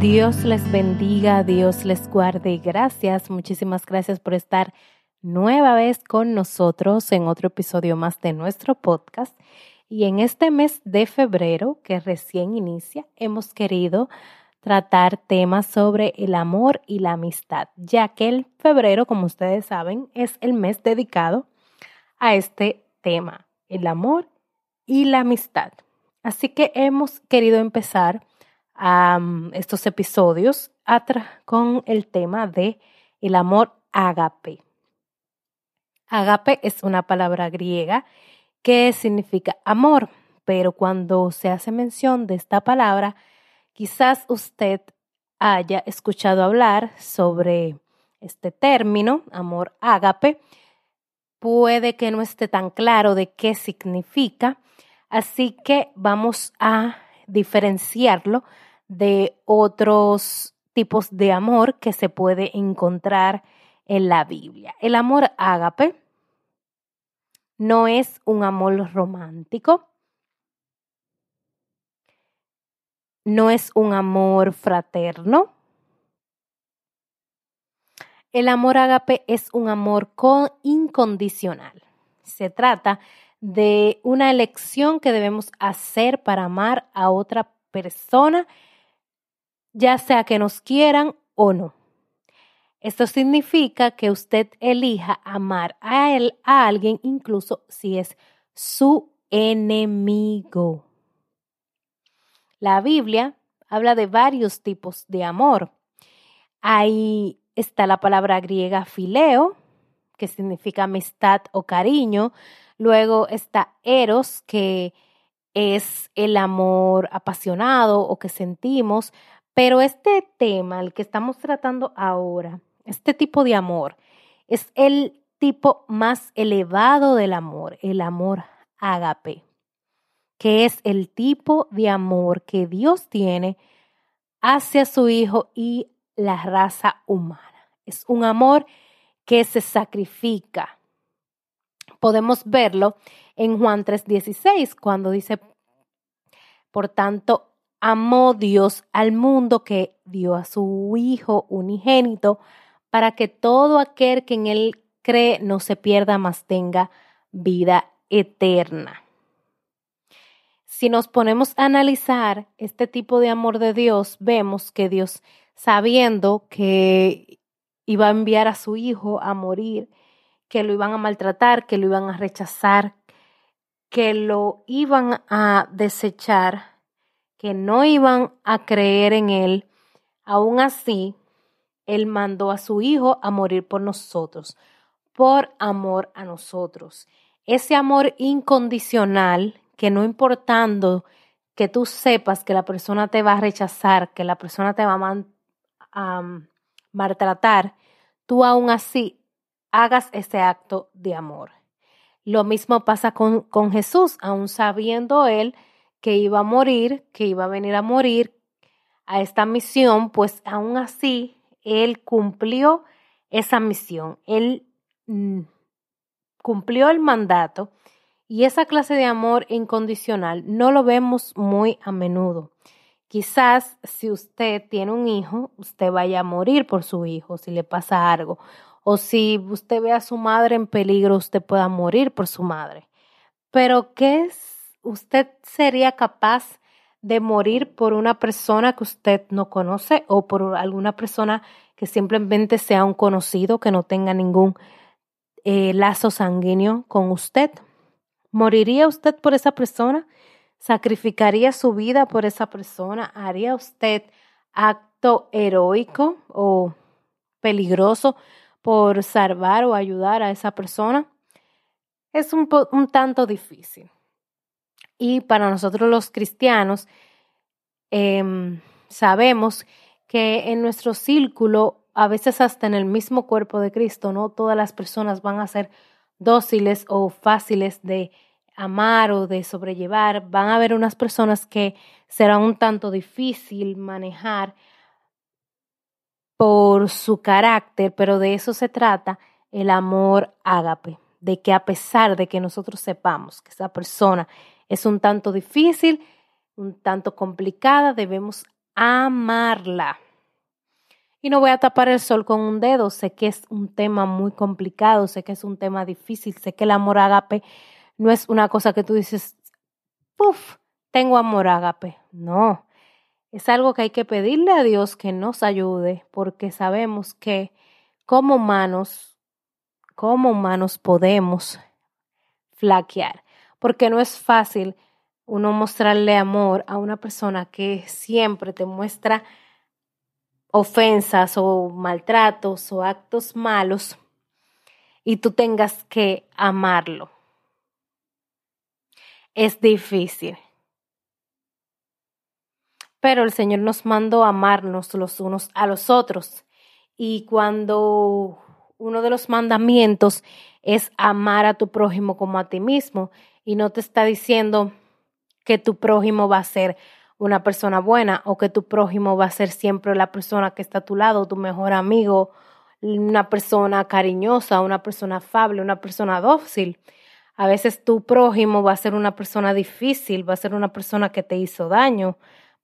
Dios les bendiga, Dios les guarde. Gracias, muchísimas gracias por estar nueva vez con nosotros en otro episodio más de nuestro podcast. Y en este mes de febrero, que recién inicia, hemos querido tratar temas sobre el amor y la amistad, ya que el febrero, como ustedes saben, es el mes dedicado a este tema, el amor y la amistad. Así que hemos querido empezar estos episodios con el tema de el amor agape. Agape es una palabra griega que significa amor, pero cuando se hace mención de esta palabra, Quizás usted haya escuchado hablar sobre este término, amor ágape. Puede que no esté tan claro de qué significa, así que vamos a diferenciarlo de otros tipos de amor que se puede encontrar en la Biblia. El amor ágape no es un amor romántico, no es un amor fraterno. El amor ágape es un amor incondicional. Se trata de una elección que debemos hacer para amar a otra persona, ya sea que nos quieran o no. Esto significa que usted elija amar a él, a alguien, incluso si es su enemigo. La Biblia habla de varios tipos de amor. Ahí está la palabra griega fileo, que significa amistad o cariño. Luego está eros, que es el amor apasionado o que sentimos. Pero este tema, el que estamos tratando ahora, este tipo de amor, es el tipo más elevado del amor, el amor ágape que es el tipo de amor que Dios tiene hacia su Hijo y la raza humana. Es un amor que se sacrifica. Podemos verlo en Juan 3:16, cuando dice, por tanto, amó Dios al mundo que dio a su Hijo unigénito, para que todo aquel que en él cree no se pierda, mas tenga vida eterna. Si nos ponemos a analizar este tipo de amor de Dios, vemos que Dios, sabiendo que iba a enviar a su hijo a morir, que lo iban a maltratar, que lo iban a rechazar, que lo iban a desechar, que no iban a creer en él, aún así, él mandó a su hijo a morir por nosotros, por amor a nosotros. Ese amor incondicional que no importando que tú sepas que la persona te va a rechazar, que la persona te va a, maltratar, tú aún así hagas ese acto de amor. Lo mismo pasa con, con Jesús, aún sabiendo él que iba a morir, que iba a venir a morir a esta misión, pues aún así él cumplió esa misión. Él mm, cumplió el mandato y esa clase de amor incondicional no lo vemos muy a menudo. Quizás si usted tiene un hijo, usted vaya a morir por su hijo si le pasa algo. O si usted ve a su madre en peligro, usted pueda morir por su madre. Pero ¿qué es? ¿Usted sería capaz de morir por una persona que usted no conoce o por alguna persona que simplemente sea un conocido, que no tenga ningún eh, lazo sanguíneo con usted? ¿Moriría usted por esa persona? ¿Sacrificaría su vida por esa persona? ¿Haría usted acto heroico o peligroso por salvar o ayudar a esa persona? Es un, tanto difícil. Y para nosotros los cristianos, em, sabemos que en nuestro círculo, a veces hasta en el mismo cuerpo de Cristo, no todas las personas van a ser dóciles o fáciles de amar o de sobrellevar, van a haber unas personas que será un tanto difícil manejar por su carácter, pero de eso se trata el amor ágape, de que a pesar de que nosotros sepamos que esa persona es un tanto difícil, un tanto complicada, debemos amarla. Y no voy a tapar el sol con un dedo, sé que es un tema muy complicado, sé que es un tema difícil, sé que el amor ágape no es una cosa que tú dices, puff, tengo amor ágape. No, es algo que hay que pedirle a Dios que nos ayude, porque sabemos que como humanos, como humanos podemos flaquear, porque no es fácil uno mostrarle amor a una persona que siempre te muestra ofensas o maltratos o actos malos y tú tengas que amarlo. Es difícil. Pero el Señor nos mandó amarnos los unos a los otros. Y cuando uno de los mandamientos es amar a tu prójimo como a ti mismo y no te está diciendo que tu prójimo va a ser una persona buena o que tu prójimo va a ser siempre la persona que está a tu lado, tu mejor amigo, una persona cariñosa, una persona afable, una persona dócil. A veces tu prójimo va a ser una persona difícil, va a ser una persona que te hizo daño,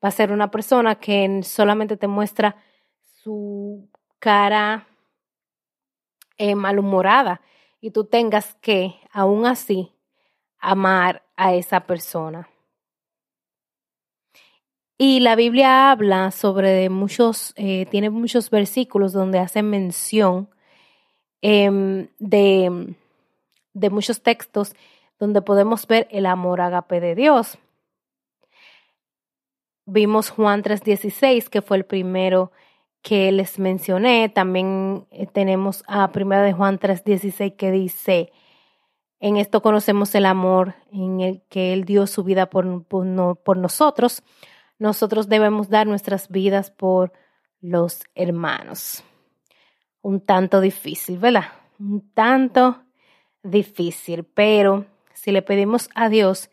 va a ser una persona que solamente te muestra su cara eh, malhumorada y tú tengas que, aún así, amar a esa persona. Y la Biblia habla sobre muchos, eh, tiene muchos versículos donde hace mención em, de, de muchos textos donde podemos ver el amor agape de Dios. Vimos Juan 3:16, que fue el primero que les mencioné. También eh, tenemos a primera de Juan 3:16 que dice, en esto conocemos el amor en el que Él dio su vida por, por nosotros. Nosotros debemos dar nuestras vidas por los hermanos. Un tanto difícil, ¿verdad? Un tanto difícil, pero si le pedimos a Dios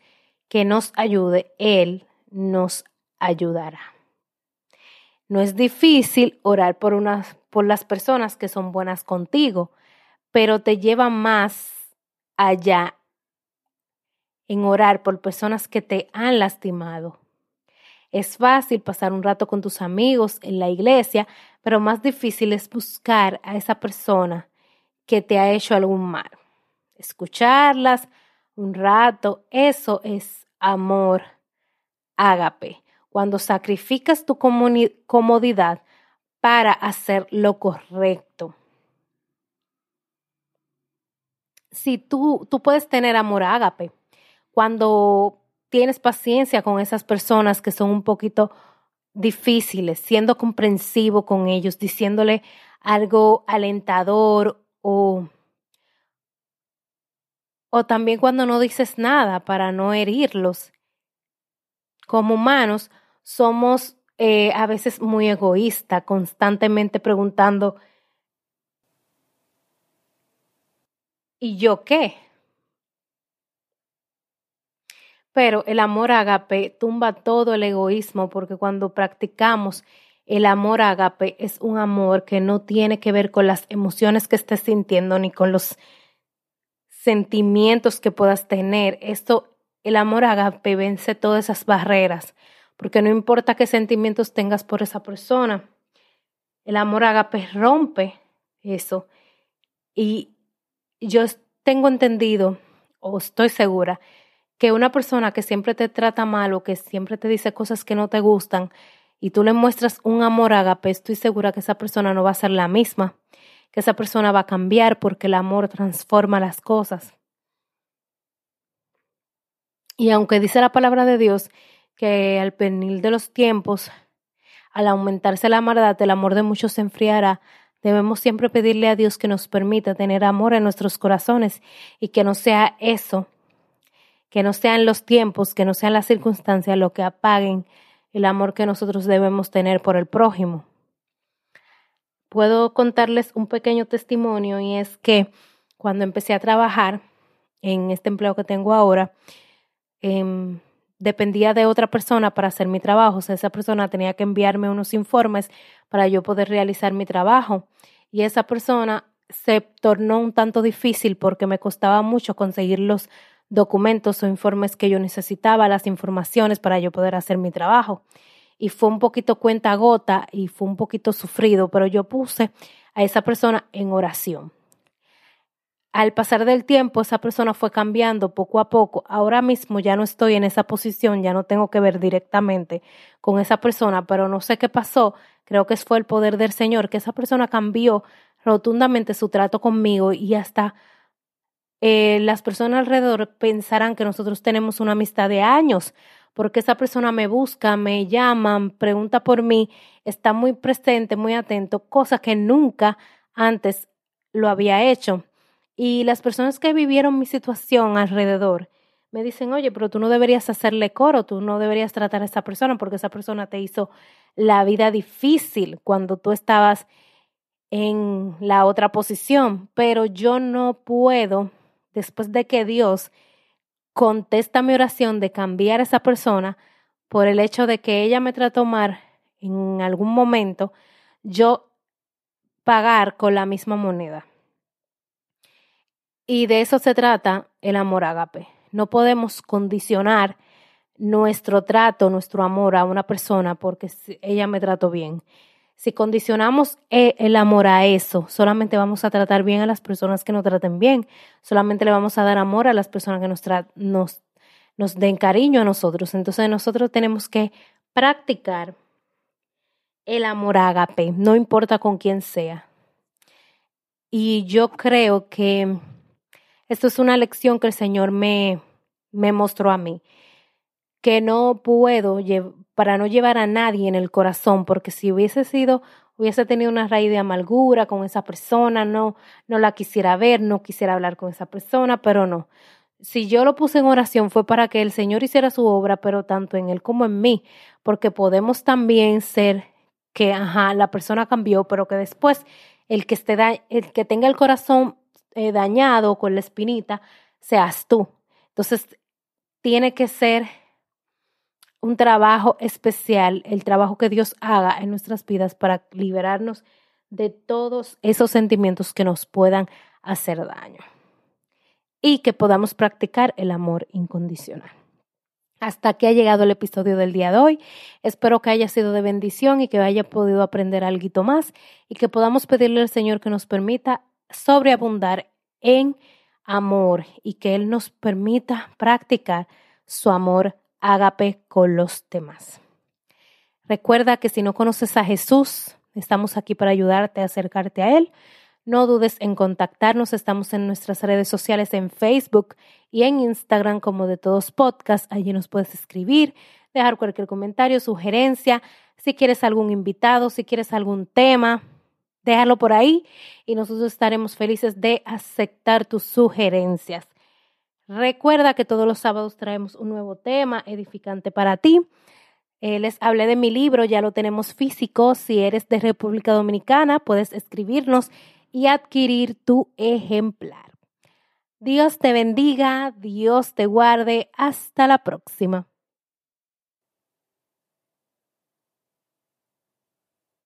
que nos ayude, Él nos ayudará. No es difícil orar por, unas, por las personas que son buenas contigo, pero te lleva más allá en orar por personas que te han lastimado. Es fácil pasar un rato con tus amigos en la iglesia, pero más difícil es buscar a esa persona que te ha hecho algún mal. Escucharlas un rato, eso es amor ágape cuando sacrificas tu comodidad para hacer lo correcto. Si tú, tú puedes tener amor ágape, cuando tienes paciencia con esas personas que son un poquito difíciles, siendo comprensivo con ellos, diciéndole algo alentador o, o también cuando no dices nada para no herirlos. Como humanos, somos eh, a veces muy egoístas, constantemente preguntando, ¿y yo qué? Pero el amor agape tumba todo el egoísmo porque cuando practicamos el amor agape es un amor que no tiene que ver con las emociones que estés sintiendo ni con los sentimientos que puedas tener. Esto, el amor agape vence todas esas barreras porque no importa qué sentimientos tengas por esa persona, el amor agape rompe eso. Y yo tengo entendido, o estoy segura, que una persona que siempre te trata mal o que siempre te dice cosas que no te gustan y tú le muestras un amor agape, estoy segura que esa persona no va a ser la misma, que esa persona va a cambiar porque el amor transforma las cosas. Y aunque dice la palabra de Dios que al penil de los tiempos, al aumentarse la maldad, el amor de muchos se enfriará. Debemos siempre pedirle a Dios que nos permita tener amor en nuestros corazones y que no sea eso, que no sean los tiempos, que no sean las circunstancias lo que apaguen el amor que nosotros debemos tener por el prójimo. Puedo contarles un pequeño testimonio y es que cuando empecé a trabajar en este empleo que tengo ahora, eh, dependía de otra persona para hacer mi trabajo. Esa persona tenía que enviarme unos informes para yo poder realizar mi trabajo. Y esa persona se tornó un tanto difícil porque me costaba mucho conseguir los documentos o informes que yo necesitaba, las informaciones para yo poder hacer mi trabajo. Y fue un poquito cuenta gota y fue un poquito sufrido, pero yo puse a esa persona en oración. Al pasar del tiempo, esa persona fue cambiando poco a poco. Ahora mismo ya no estoy en esa posición, ya no tengo que ver directamente con esa persona, pero no sé qué pasó. Creo que fue el poder del Señor, que esa persona cambió rotundamente su trato conmigo y hasta eh, las personas alrededor pensarán que nosotros tenemos una amistad de años, porque esa persona me busca, me llama, pregunta por mí, está muy presente, muy atento, cosa que nunca antes lo había hecho. Y las personas que vivieron mi situación alrededor me dicen, oye, pero tú no deberías hacerle coro, tú no deberías tratar a esa persona porque esa persona te hizo la vida difícil cuando tú estabas en la otra posición, pero yo no puedo, después de que Dios contesta mi oración de cambiar a esa persona por el hecho de que ella me trató mal en algún momento, yo pagar con la misma moneda. Y de eso se trata el amor ágape. No podemos condicionar nuestro trato, nuestro amor a una persona porque ella me trató bien. Si condicionamos e, el amor a eso, solamente vamos a tratar bien a las personas que nos traten bien, solamente le vamos a dar amor a las personas que nos, nos, nos den cariño a nosotros. Entonces nosotros tenemos que practicar el amor ágape, no importa con quién sea. Y yo creo que esto es una lección que el Señor me, me mostró a mí, que no puedo para no llevar a nadie en el corazón, porque si hubiese sido, hubiese tenido una raíz de amargura con esa persona, no, no la quisiera ver, no quisiera hablar con esa persona, pero no. Si yo lo puse en oración fue para que el Señor hiciera su obra, pero tanto en Él como en mí, porque podemos también ser que, ajá, la persona cambió, pero que después el que, esté el que tenga el corazón eh, dañado con la espinita, seas tú. Entonces, tiene que ser un trabajo especial, el trabajo que Dios haga en nuestras vidas para liberarnos de todos esos sentimientos que nos puedan hacer daño y que podamos practicar el amor incondicional. Hasta aquí ha llegado el episodio del día de hoy. Espero que haya sido de bendición y que haya podido aprender algo más y que podamos pedirle al Señor que nos permita sobreabundar en amor y que Él nos permita practicar su amor ágape con los demás. Recuerda que si no conoces a Jesús, estamos aquí para ayudarte a acercarte a Él. No dudes en contactarnos. Estamos en nuestras redes sociales en Facebook y en Instagram como de todos podcasts. Allí nos puedes escribir, dejar cualquier comentario, sugerencia. Si quieres algún invitado, si quieres algún tema, déjalo por ahí y nosotros estaremos felices de aceptar tus sugerencias. Recuerda que todos los sábados traemos un nuevo tema edificante para ti. Eh, les hablé de mi libro, ya lo tenemos físico. Si eres de República Dominicana, puedes escribirnos y adquirir tu ejemplar. Dios te bendiga, Dios te guarde. Hasta la próxima.